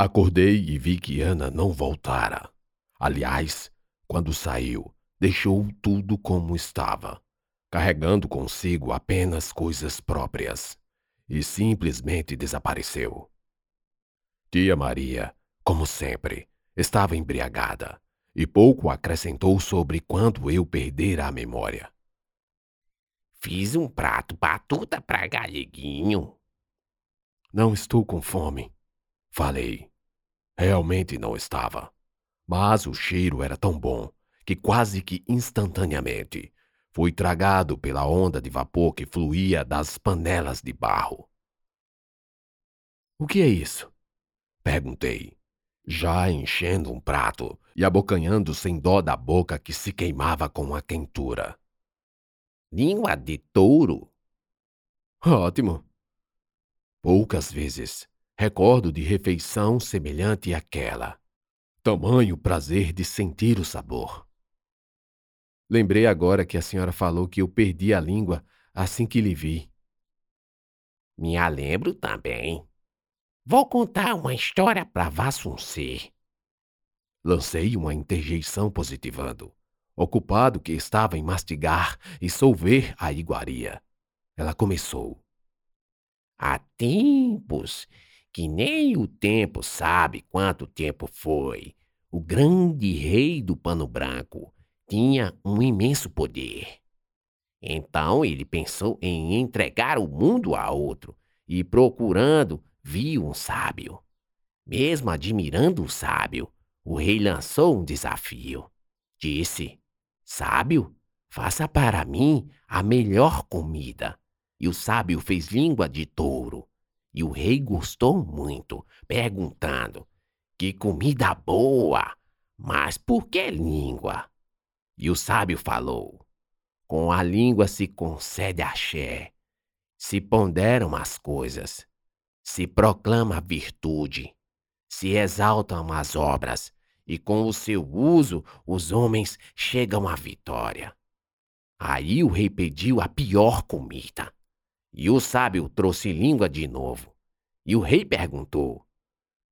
Acordei e vi que Ana não voltara. Aliás, quando saiu, deixou tudo como estava, carregando consigo apenas coisas próprias, e simplesmente desapareceu. Tia Maria, como sempre, estava embriagada e pouco acrescentou sobre quando eu perdera a memória. Fiz um prato batuta para galeguinho. Não estou com fome, falei. Realmente não estava. Mas o cheiro era tão bom que quase que instantaneamente fui tragado pela onda de vapor que fluía das panelas de barro. O que é isso? Perguntei, já enchendo um prato e abocanhando sem dó da boca que se queimava com a quentura. Língua de touro. Ótimo. Poucas vezes recordo de refeição semelhante àquela. Tamanho prazer de sentir o sabor. Lembrei agora que a senhora falou que eu perdi a língua assim que lhe vi. Me lembro também. Vou contar uma história para Vassuncê. Lancei uma interjeição positivando, ocupado que estava em mastigar e solver a iguaria. Ela começou. Há tempos que nem o tempo sabe quanto tempo foi. O grande rei do pano branco tinha um imenso poder. Então ele pensou em entregar o mundo a outro e, procurando, viu um sábio. Mesmo admirando o sábio, o rei lançou um desafio. Disse: Sábio, faça para mim a melhor comida. E o sábio fez língua de touro. E o rei gostou muito, perguntando: Que comida boa! Mas por que língua? E o sábio falou: Com a língua se concede axé, se ponderam as coisas, se proclama a virtude, se exaltam as obras, e com o seu uso os homens chegam à vitória. Aí o rei pediu a pior comida. E o sábio trouxe língua de novo. E o rei perguntou: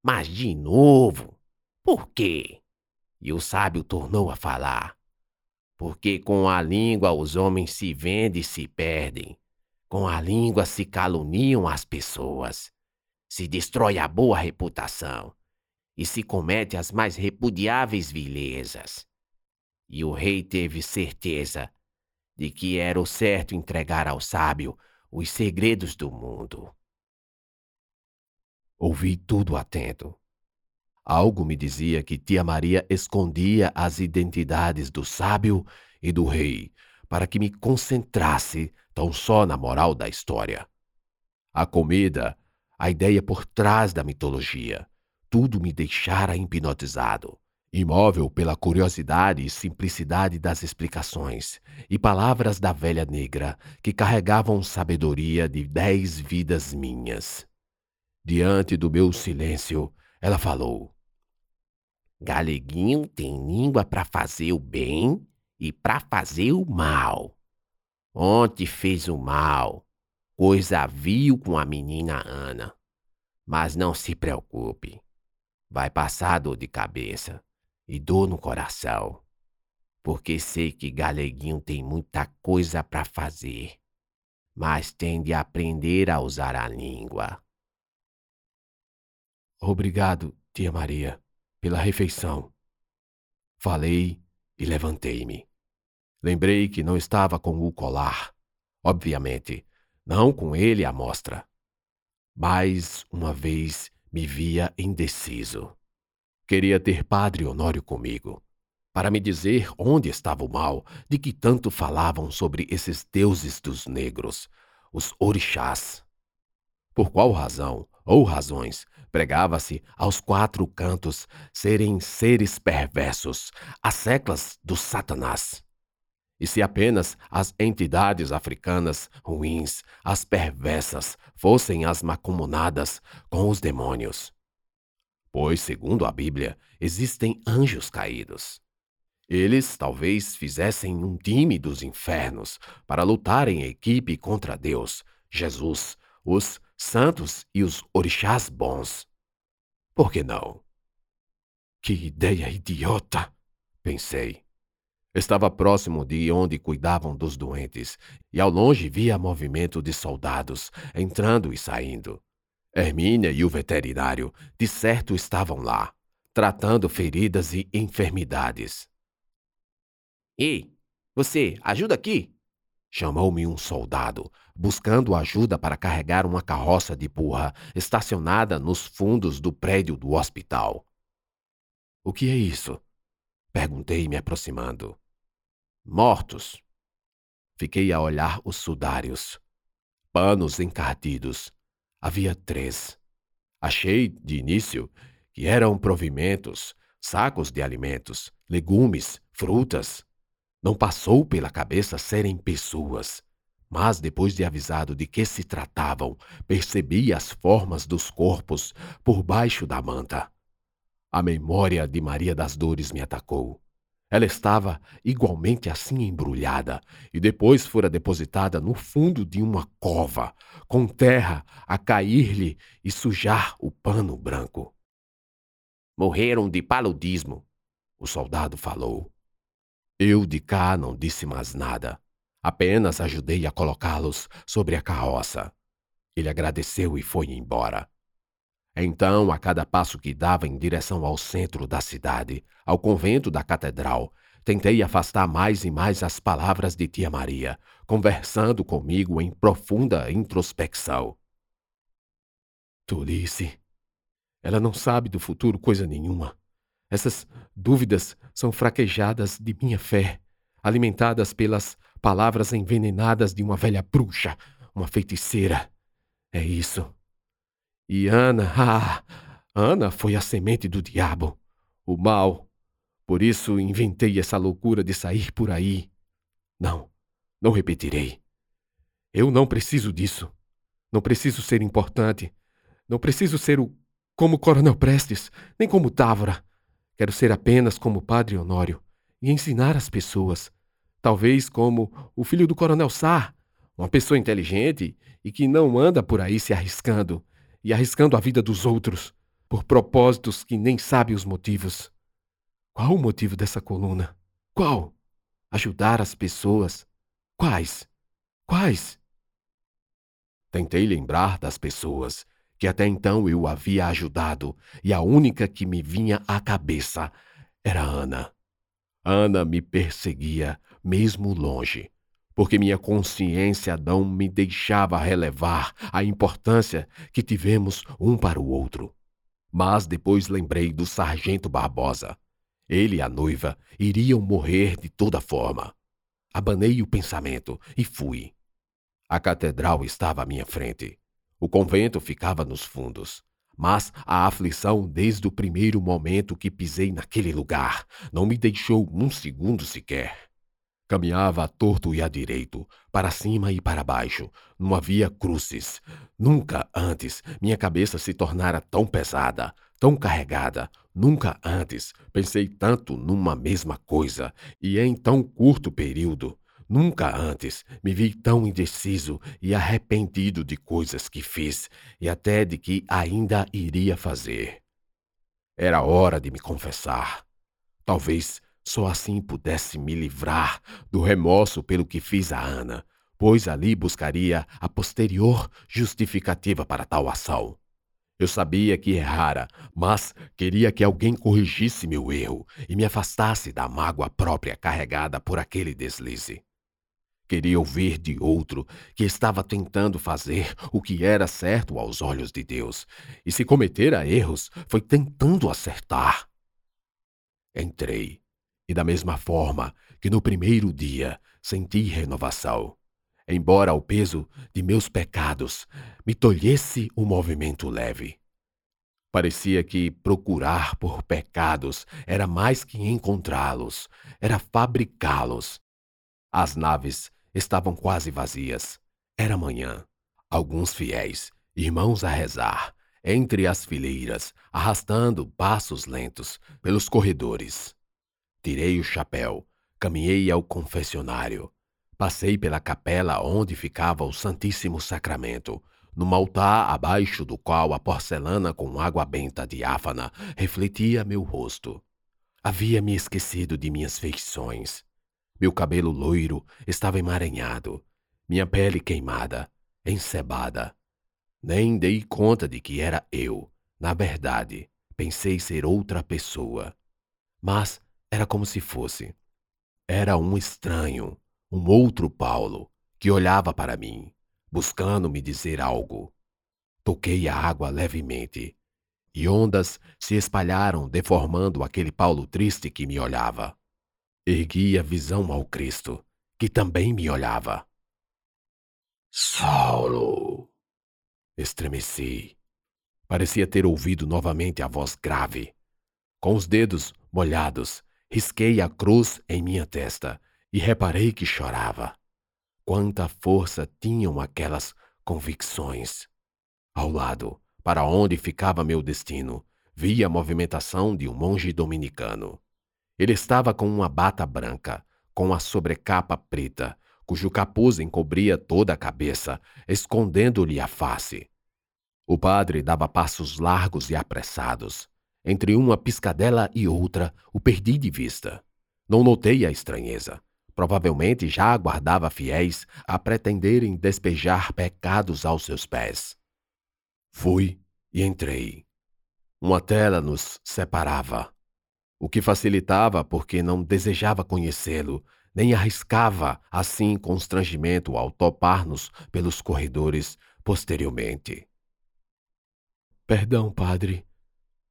Mas de novo? Por quê? E o sábio tornou a falar: porque com a língua os homens se vendem e se perdem. Com a língua se caluniam as pessoas. Se destrói a boa reputação. E se comete as mais repudiáveis vilezas. E o rei teve certeza de que era o certo entregar ao sábio os segredos do mundo. Ouvi tudo atento. Algo me dizia que tia Maria escondia as identidades do sábio e do rei para que me concentrasse tão só na moral da história. A comida, a ideia por trás da mitologia, tudo me deixara hipnotizado, imóvel pela curiosidade e simplicidade das explicações e palavras da velha negra que carregavam sabedoria de dez vidas minhas. Diante do meu silêncio, ela falou: Galeguinho tem língua para fazer o bem e para fazer o mal. Ontem fez o mal, coisa vil com a menina Ana. Mas não se preocupe, vai passar dor de cabeça e dor no coração, porque sei que Galeguinho tem muita coisa para fazer, mas tem de aprender a usar a língua. Obrigado, tia Maria pela refeição. Falei e levantei-me. Lembrei que não estava com o colar. Obviamente, não com ele à mostra. Mais uma vez me via indeciso. Queria ter Padre Honório comigo, para me dizer onde estava o mal de que tanto falavam sobre esses deuses dos negros, os orixás. Por qual razão, ou razões, pregava-se aos quatro cantos serem seres perversos, as seclas do Satanás. E se apenas as entidades africanas ruins, as perversas, fossem as macumunadas com os demônios? Pois, segundo a Bíblia, existem anjos caídos. Eles talvez fizessem um time dos infernos para lutar em equipe contra Deus, Jesus, os santos e os orixás bons. Por que não? Que ideia idiota! pensei. Estava próximo de onde cuidavam dos doentes, e ao longe via movimento de soldados entrando e saindo. Hermínia e o veterinário, de certo, estavam lá, tratando feridas e enfermidades. Ei, você, ajuda aqui! Chamou-me um soldado, buscando ajuda para carregar uma carroça de burra estacionada nos fundos do prédio do hospital. O que é isso? Perguntei, me aproximando. Mortos. Fiquei a olhar os sudários. Panos encardidos. Havia três. Achei, de início, que eram provimentos, sacos de alimentos, legumes, frutas. Não passou pela cabeça serem pessoas. Mas depois de avisado de que se tratavam, percebi as formas dos corpos por baixo da manta. A memória de Maria das Dores me atacou. Ela estava igualmente assim embrulhada e depois fora depositada no fundo de uma cova, com terra a cair-lhe e sujar o pano branco. Morreram de paludismo, o soldado falou. Eu de cá não disse mais nada. Apenas ajudei a colocá-los sobre a carroça. Ele agradeceu e foi embora. Então, a cada passo que dava em direção ao centro da cidade, ao convento da catedral, tentei afastar mais e mais as palavras de tia Maria, conversando comigo em profunda introspecção. Tolice. Ela não sabe do futuro coisa nenhuma. Essas dúvidas são fraquejadas de minha fé, alimentadas pelas palavras envenenadas de uma velha bruxa, uma feiticeira. É isso. E Ana, ah, Ana foi a semente do diabo, o mal. Por isso inventei essa loucura de sair por aí. Não, não repetirei. Eu não preciso disso. Não preciso ser importante. Não preciso ser o como Coronel Prestes, nem como Távora. Quero ser apenas como Padre Honório e ensinar as pessoas. Talvez como o filho do Coronel Sá, uma pessoa inteligente e que não anda por aí se arriscando e arriscando a vida dos outros por propósitos que nem sabe os motivos. Qual o motivo dessa coluna? Qual? Ajudar as pessoas. Quais? Quais? Tentei lembrar das pessoas que até então eu havia ajudado e a única que me vinha à cabeça era Ana. Ana me perseguia, mesmo longe porque minha consciência não me deixava relevar a importância que tivemos um para o outro. Mas depois lembrei do sargento Barbosa. Ele e a noiva iriam morrer de toda forma. Abanei o pensamento e fui. A catedral estava à minha frente. O convento ficava nos fundos. Mas a aflição, desde o primeiro momento que pisei naquele lugar, não me deixou um segundo sequer. Caminhava a torto e a direito, para cima e para baixo, numa via crucis. Nunca antes minha cabeça se tornara tão pesada, tão carregada. Nunca antes pensei tanto numa mesma coisa e em tão curto período. Nunca antes me vi tão indeciso e arrependido de coisas que fiz e até de que ainda iria fazer. Era hora de me confessar. Talvez só assim pudesse me livrar do remorso pelo que fiz a Ana, pois ali buscaria a posterior justificativa para tal ação. Eu sabia que errara, mas queria que alguém corrigisse meu erro e me afastasse da mágoa própria carregada por aquele deslize. Queria ouvir de outro que estava tentando fazer o que era certo aos olhos de Deus, e se cometera erros, foi tentando acertar. Entrei e da mesma forma que no primeiro dia senti renovação, embora o peso de meus pecados me tolhesse o um movimento leve. Parecia que procurar por pecados era mais que encontrá-los, era fabricá-los. As naves estavam quase vazias. Era manhã. Alguns fiéis, irmãos a rezar, entre as fileiras, arrastando passos lentos pelos corredores. Tirei o chapéu, caminhei ao confessionário. Passei pela capela onde ficava o Santíssimo Sacramento, num altar abaixo do qual a porcelana com água benta diáfana refletia meu rosto. Havia me esquecido de minhas feições. Meu cabelo loiro estava emaranhado, minha pele queimada, encebada. Nem dei conta de que era eu. Na verdade, pensei ser outra pessoa. Mas era como se fosse. Era um estranho, um outro Paulo, que olhava para mim, buscando me dizer algo. Toquei a água levemente, e ondas se espalharam, deformando aquele Paulo triste que me olhava. Ergui a visão ao Cristo, que também me olhava. Saulo! Estremeci. Parecia ter ouvido novamente a voz grave. Com os dedos molhados, risquei a cruz em minha testa e reparei que chorava. Quanta força tinham aquelas convicções! Ao lado, para onde ficava meu destino, vi a movimentação de um monge dominicano. Ele estava com uma bata branca, com a sobrecapa preta, cujo capuz encobria toda a cabeça, escondendo-lhe a face. O padre dava passos largos e apressados. Entre uma piscadela e outra, o perdi de vista. Não notei a estranheza. Provavelmente já aguardava fiéis a pretenderem despejar pecados aos seus pés. Fui e entrei. Uma tela nos separava, o que facilitava porque não desejava conhecê-lo, nem arriscava assim constrangimento ao topar-nos pelos corredores posteriormente. Perdão, padre,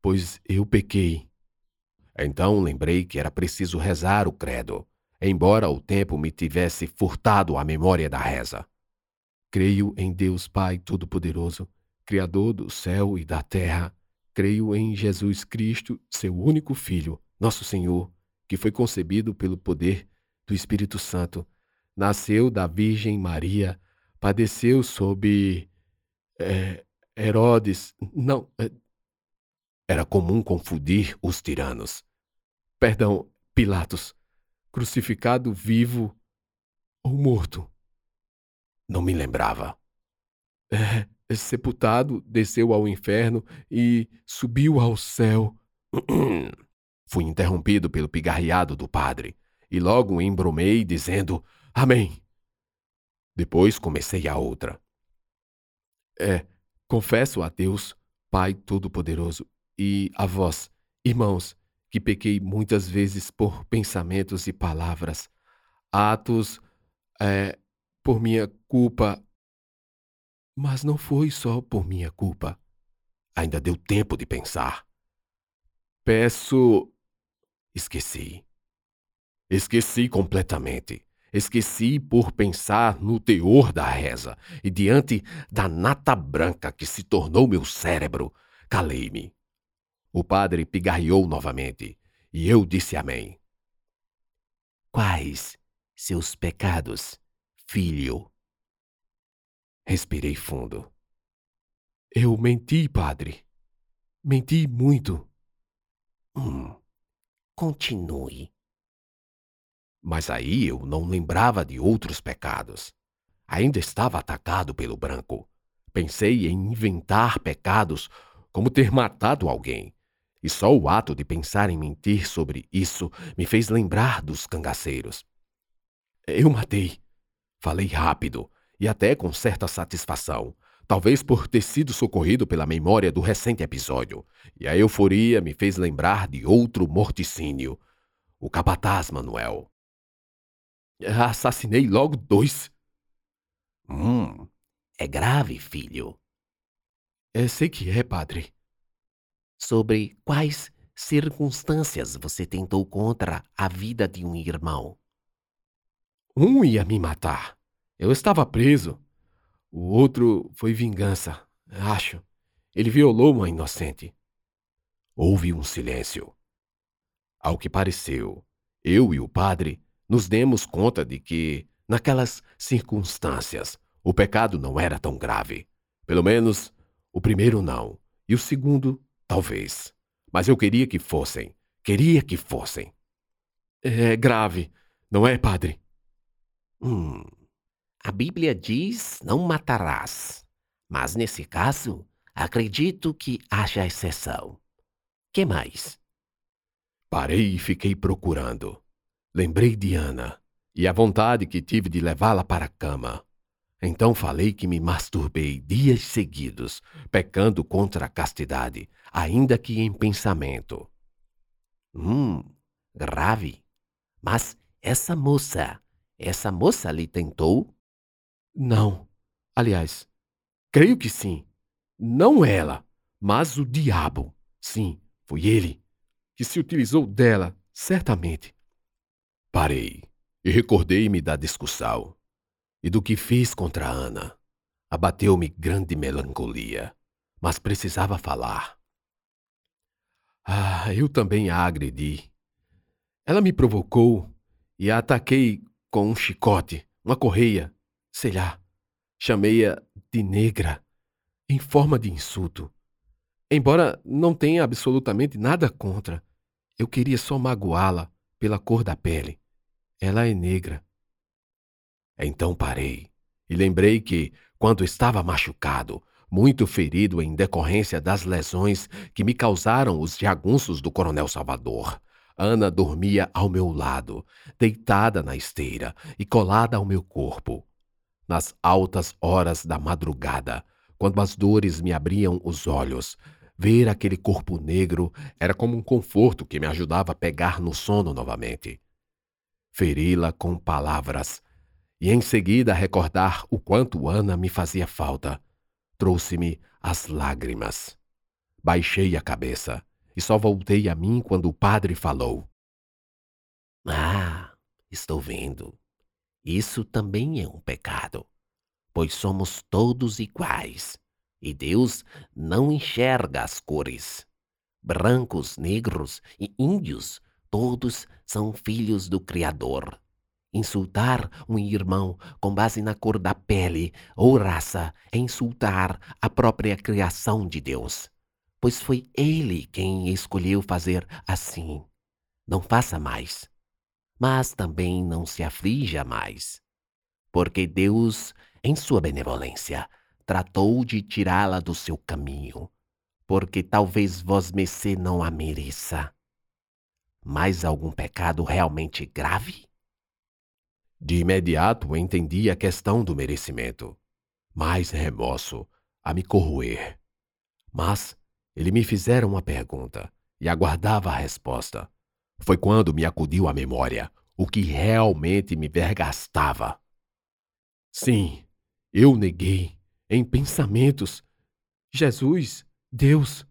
pois eu pequei. Então lembrei que era preciso rezar o credo, embora o tempo me tivesse furtado a memória da reza. Creio em Deus Pai Todo-Poderoso, Criador do céu e da terra. Creio em Jesus Cristo, seu único Filho, nosso Senhor, que foi concebido pelo poder do Espírito Santo, nasceu da Virgem Maria, padeceu sob. É, Herodes. Não. Era comum confundir os tiranos. Perdão, Pilatos. Crucificado vivo ou morto? Não me lembrava. É, sepultado, desceu ao inferno e subiu ao céu. Fui interrompido pelo pigarreado do padre e logo embromei, dizendo Amém. Depois comecei a outra. É, Confesso a Deus, Pai Todo-Poderoso, e a vós, irmãos, que pequei muitas vezes por pensamentos e palavras, atos é, por minha culpa. Mas não foi só por minha culpa. Ainda deu tempo de pensar. Peço. Esqueci. Esqueci completamente. Esqueci por pensar no teor da reza e diante da nata branca que se tornou meu cérebro, calei-me. O padre pigarreou novamente e eu disse amém. Quais seus pecados, filho? Respirei fundo. Eu menti, padre. Menti muito. Hum, continue. Mas aí eu não lembrava de outros pecados. Ainda estava atacado pelo branco. Pensei em inventar pecados, como ter matado alguém. E só o ato de pensar em mentir sobre isso me fez lembrar dos cangaceiros. Eu matei. Falei rápido e até com certa satisfação, talvez por ter sido socorrido pela memória do recente episódio, e a euforia me fez lembrar de outro morticínio, o capataz Manuel. Assassinei logo dois. Hum, é grave, filho. É, sei que é, padre. Sobre quais circunstâncias você tentou contra a vida de um irmão? Um ia me matar. Eu estava preso. O outro foi vingança, acho. Ele violou uma inocente. Houve um silêncio. Ao que pareceu, eu e o padre nos demos conta de que, naquelas circunstâncias, o pecado não era tão grave. Pelo menos, o primeiro não, e o segundo, talvez. Mas eu queria que fossem. Queria que fossem. É grave, não é, padre? Hum. A Bíblia diz: não matarás. Mas nesse caso, acredito que haja exceção. Que mais? Parei e fiquei procurando. Lembrei de Ana e a vontade que tive de levá-la para a cama. Então falei que me masturbei dias seguidos, pecando contra a castidade, ainda que em pensamento. Hum, grave. Mas essa moça, essa moça lhe tentou? Não. Aliás, creio que sim. Não ela, mas o diabo. Sim, foi ele que se utilizou dela, certamente. Parei e recordei-me da discussão e do que fiz contra Ana. Abateu-me grande melancolia, mas precisava falar. Ah, eu também a agredi. Ela me provocou e a ataquei com um chicote, uma correia, sei lá. Chamei-a de negra, em forma de insulto. Embora não tenha absolutamente nada contra, eu queria só magoá-la pela cor da pele. Ela é negra. Então parei e lembrei que, quando estava machucado, muito ferido em decorrência das lesões que me causaram os jagunços do Coronel Salvador, Ana dormia ao meu lado, deitada na esteira e colada ao meu corpo. Nas altas horas da madrugada, quando as dores me abriam os olhos, ver aquele corpo negro era como um conforto que me ajudava a pegar no sono novamente. Feri-la com palavras e em seguida recordar o quanto Ana me fazia falta, trouxe-me as lágrimas. Baixei a cabeça e só voltei a mim quando o padre falou. Ah, estou vendo. Isso também é um pecado, pois somos todos iguais e Deus não enxerga as cores. Brancos, negros e índios, todos são filhos do Criador. Insultar um irmão com base na cor da pele ou raça é insultar a própria criação de Deus pois foi ele quem escolheu fazer assim. Não faça mais, mas também não se aflija mais, porque Deus, em sua benevolência, tratou de tirá-la do seu caminho, porque talvez vós mercê não a mereça. Mais algum pecado realmente grave? De imediato entendi a questão do merecimento. Mais remorso a me corroer. Mas ele me fizera uma pergunta e aguardava a resposta. Foi quando me acudiu à memória o que realmente me vergastava. Sim, eu neguei, em pensamentos, Jesus, Deus.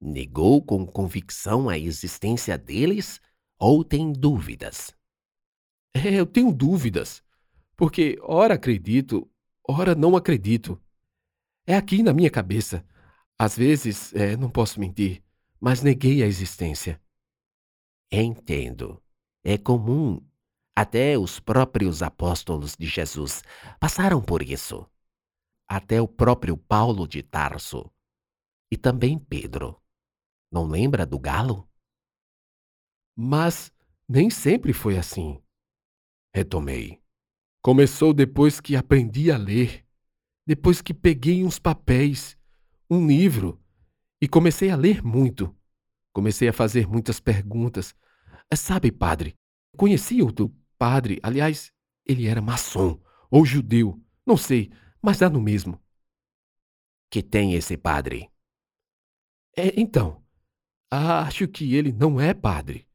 Negou com convicção a existência deles ou tem dúvidas? É, eu tenho dúvidas, porque ora acredito, ora não acredito. É aqui na minha cabeça. Às vezes, é, não posso mentir, mas neguei a existência. Entendo. É comum. Até os próprios apóstolos de Jesus passaram por isso. Até o próprio Paulo de Tarso. E também Pedro. Não lembra do galo? Mas nem sempre foi assim. Retomei. Começou depois que aprendi a ler, depois que peguei uns papéis um livro e comecei a ler muito. Comecei a fazer muitas perguntas. É, sabe, padre, conheci outro padre, aliás, ele era maçom ou judeu, não sei, mas dá no mesmo. Que tem esse padre? É, então, acho que ele não é padre.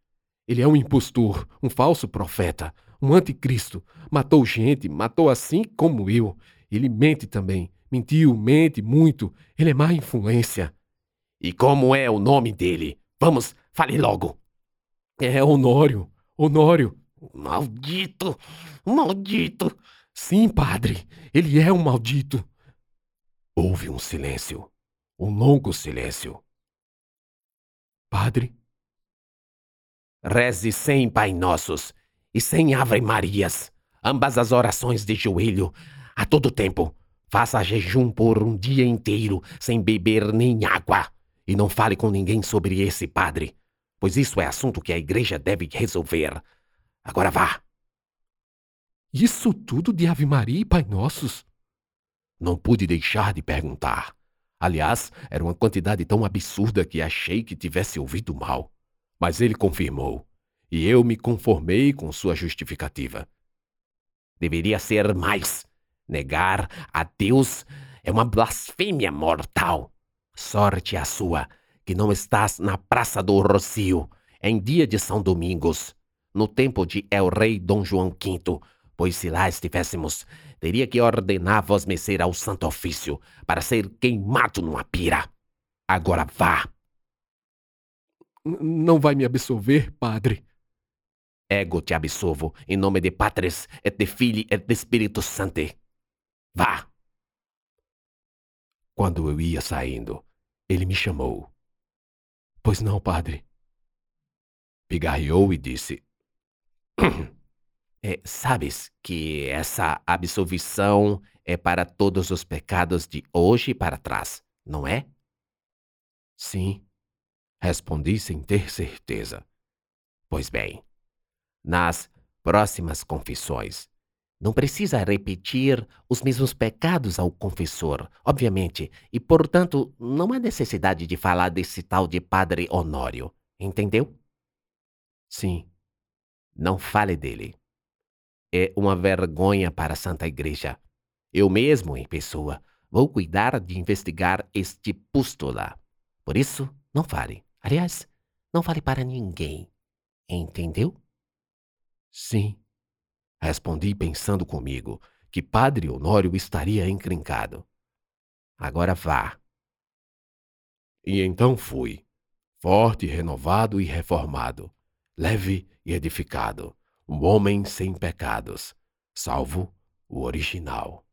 Ele é um impostor, um falso profeta, um anticristo. Matou gente, matou assim como eu. Ele mente também. Mentiu, mente muito. Ele é má influência. E como é o nome dele? Vamos, fale logo. É Honório. Honório. Maldito! Maldito! Sim, padre. Ele é um maldito. Houve um silêncio. Um longo silêncio. Padre? Reze sem Pai Nossos e sem Ave Marias, ambas as orações de joelho, a todo tempo, Faça jejum por um dia inteiro, sem beber nem água. E não fale com ninguém sobre esse padre, pois isso é assunto que a igreja deve resolver. Agora vá. Isso tudo de Ave Maria e Pai Nossos? Não pude deixar de perguntar. Aliás, era uma quantidade tão absurda que achei que tivesse ouvido mal. Mas ele confirmou, e eu me conformei com sua justificativa. Deveria ser mais. Negar a Deus é uma blasfêmia mortal. Sorte a sua que não estás na Praça do Rocio em dia de São Domingos, no tempo de El Rei Dom João V, pois se lá estivéssemos, teria que ordenar vos mecer ao santo ofício para ser queimado numa pira. Agora vá. Não vai me absolver, padre? Ego te absolvo, em nome de Patres, et de Filho et de Espírito Santo. Vá. Quando eu ia saindo, ele me chamou. Pois não, padre. Pigarreou e disse: É, sabes que essa absolvição é para todos os pecados de hoje para trás, não é? Sim, respondi sem ter certeza. Pois bem, nas próximas confissões, não precisa repetir os mesmos pecados ao confessor, obviamente, e portanto não há necessidade de falar desse tal de Padre Honório, entendeu? Sim. Não fale dele é uma vergonha para a Santa Igreja. Eu mesmo, em pessoa, vou cuidar de investigar este pústula. Por isso, não fale. Aliás, não fale para ninguém. Entendeu? Sim. Respondi pensando comigo que Padre Honório estaria encrencado. Agora vá. E então fui, forte, renovado e reformado, leve e edificado um homem sem pecados, salvo o original.